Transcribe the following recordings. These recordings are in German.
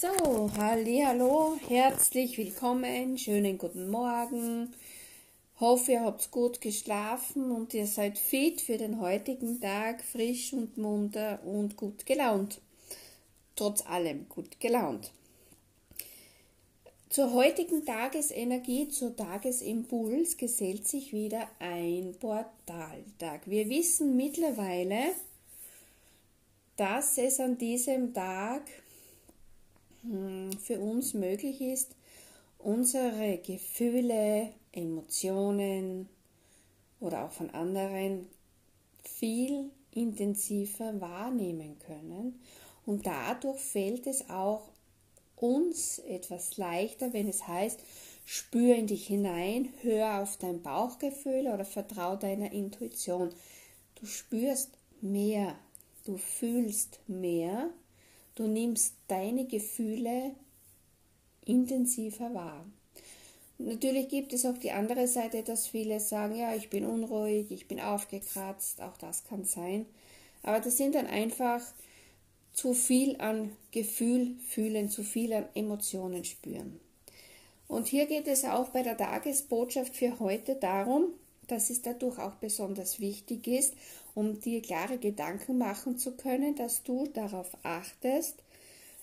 So, hallo, herzlich willkommen, schönen guten Morgen. Hoffe, ihr habt gut geschlafen und ihr seid fit für den heutigen Tag, frisch und munter und gut gelaunt. Trotz allem gut gelaunt. Zur heutigen Tagesenergie, zur Tagesimpuls gesellt sich wieder ein Portaltag. Wir wissen mittlerweile, dass es an diesem Tag für uns möglich ist, unsere Gefühle, Emotionen oder auch von anderen viel intensiver wahrnehmen können. Und dadurch fällt es auch uns etwas leichter, wenn es heißt, spür in dich hinein, hör auf dein Bauchgefühl oder vertrau deiner Intuition. Du spürst mehr, du fühlst mehr Du nimmst deine Gefühle intensiver wahr. Natürlich gibt es auch die andere Seite, dass viele sagen, ja, ich bin unruhig, ich bin aufgekratzt, auch das kann sein. Aber das sind dann einfach zu viel an Gefühl fühlen, zu viel an Emotionen spüren. Und hier geht es auch bei der Tagesbotschaft für heute darum, dass es dadurch auch besonders wichtig ist, um dir klare Gedanken machen zu können, dass du darauf achtest,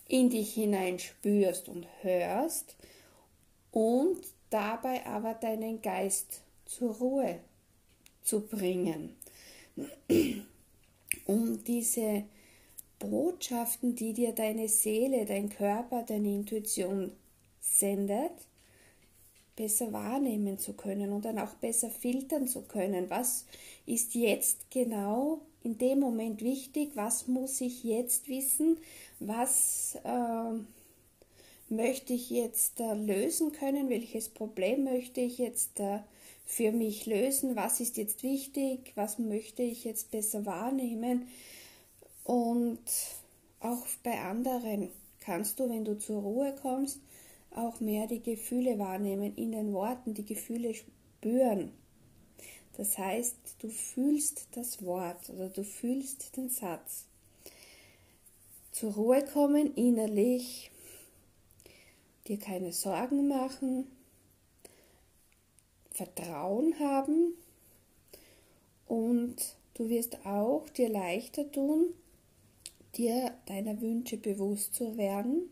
in dich hinein spürst und hörst und dabei aber deinen Geist zur Ruhe zu bringen, um diese Botschaften, die dir deine Seele, dein Körper, deine Intuition sendet, besser wahrnehmen zu können und dann auch besser filtern zu können. Was ist jetzt genau in dem Moment wichtig? Was muss ich jetzt wissen? Was äh, möchte ich jetzt äh, lösen können? Welches Problem möchte ich jetzt äh, für mich lösen? Was ist jetzt wichtig? Was möchte ich jetzt besser wahrnehmen? Und auch bei anderen kannst du, wenn du zur Ruhe kommst, auch mehr die Gefühle wahrnehmen, in den Worten die Gefühle spüren. Das heißt, du fühlst das Wort oder du fühlst den Satz. Zur Ruhe kommen innerlich, dir keine Sorgen machen, Vertrauen haben und du wirst auch dir leichter tun, dir deiner Wünsche bewusst zu werden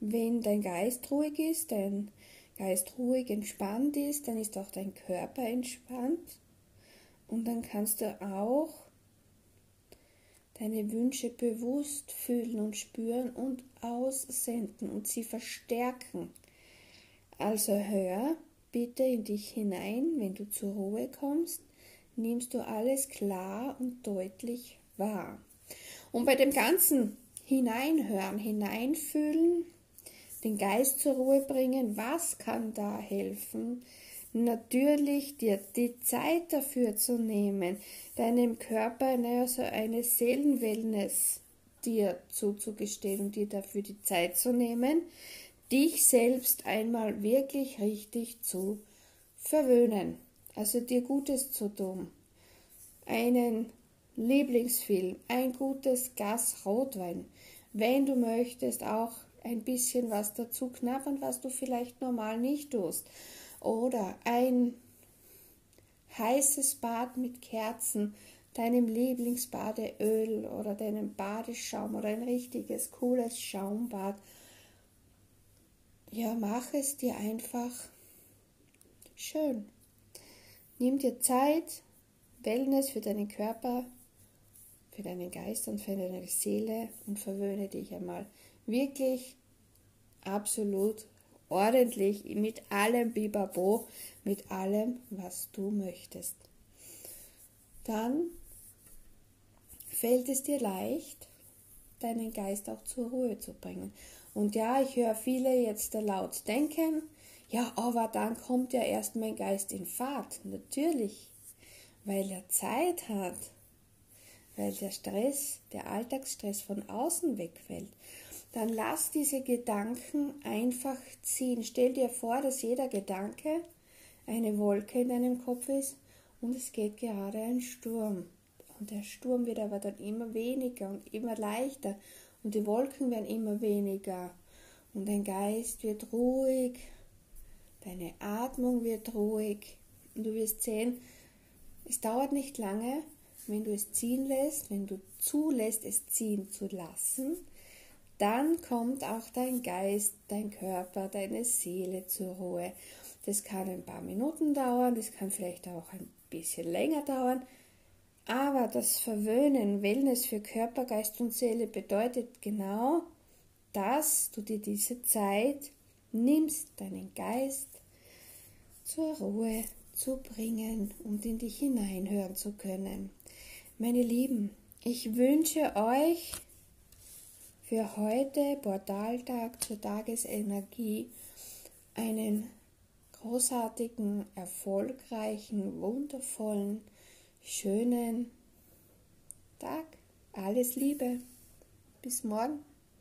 wenn dein Geist ruhig ist, dein Geist ruhig entspannt ist, dann ist auch dein Körper entspannt und dann kannst du auch deine Wünsche bewusst fühlen und spüren und aussenden und sie verstärken. Also hör bitte in dich hinein, wenn du zur Ruhe kommst, nimmst du alles klar und deutlich wahr. Und bei dem ganzen Hineinhören, Hineinfühlen, den Geist zur Ruhe bringen. Was kann da helfen? Natürlich dir die Zeit dafür zu nehmen, deinem Körper also eine Seelenwellness dir zuzugestehen und dir dafür die Zeit zu nehmen, dich selbst einmal wirklich richtig zu verwöhnen, also dir Gutes zu tun. Einen Lieblingsfilm, ein gutes Glas Rotwein, wenn du möchtest, auch ein bisschen was dazu knabbern, was du vielleicht normal nicht tust. Oder ein heißes Bad mit Kerzen, deinem Lieblingsbadeöl oder deinem Badeschaum oder ein richtiges, cooles Schaumbad. Ja, mach es dir einfach schön. Nimm dir Zeit, Wellness für deinen Körper, für deinen Geist und für deine Seele und verwöhne dich einmal wirklich absolut ordentlich mit allem Bibabo, mit allem, was du möchtest. Dann fällt es dir leicht, deinen Geist auch zur Ruhe zu bringen. Und ja, ich höre viele jetzt laut denken, ja, aber dann kommt ja erst mein Geist in Fahrt. Natürlich, weil er Zeit hat, weil der Stress, der Alltagsstress von außen wegfällt dann lass diese Gedanken einfach ziehen. Stell dir vor, dass jeder Gedanke eine Wolke in deinem Kopf ist und es geht gerade ein Sturm. Und der Sturm wird aber dann immer weniger und immer leichter. Und die Wolken werden immer weniger. Und dein Geist wird ruhig, deine Atmung wird ruhig. Und du wirst sehen, es dauert nicht lange, wenn du es ziehen lässt, wenn du zulässt, es ziehen zu lassen, dann kommt auch dein Geist, dein Körper, deine Seele zur Ruhe. Das kann ein paar Minuten dauern, das kann vielleicht auch ein bisschen länger dauern, aber das Verwöhnen, Wellness für Körper, Geist und Seele bedeutet genau, dass du dir diese Zeit nimmst, deinen Geist zur Ruhe zu bringen und in dich hineinhören zu können. Meine Lieben, ich wünsche euch für heute, Portaltag zur Tagesenergie, einen großartigen, erfolgreichen, wundervollen, schönen Tag. Alles Liebe. Bis morgen.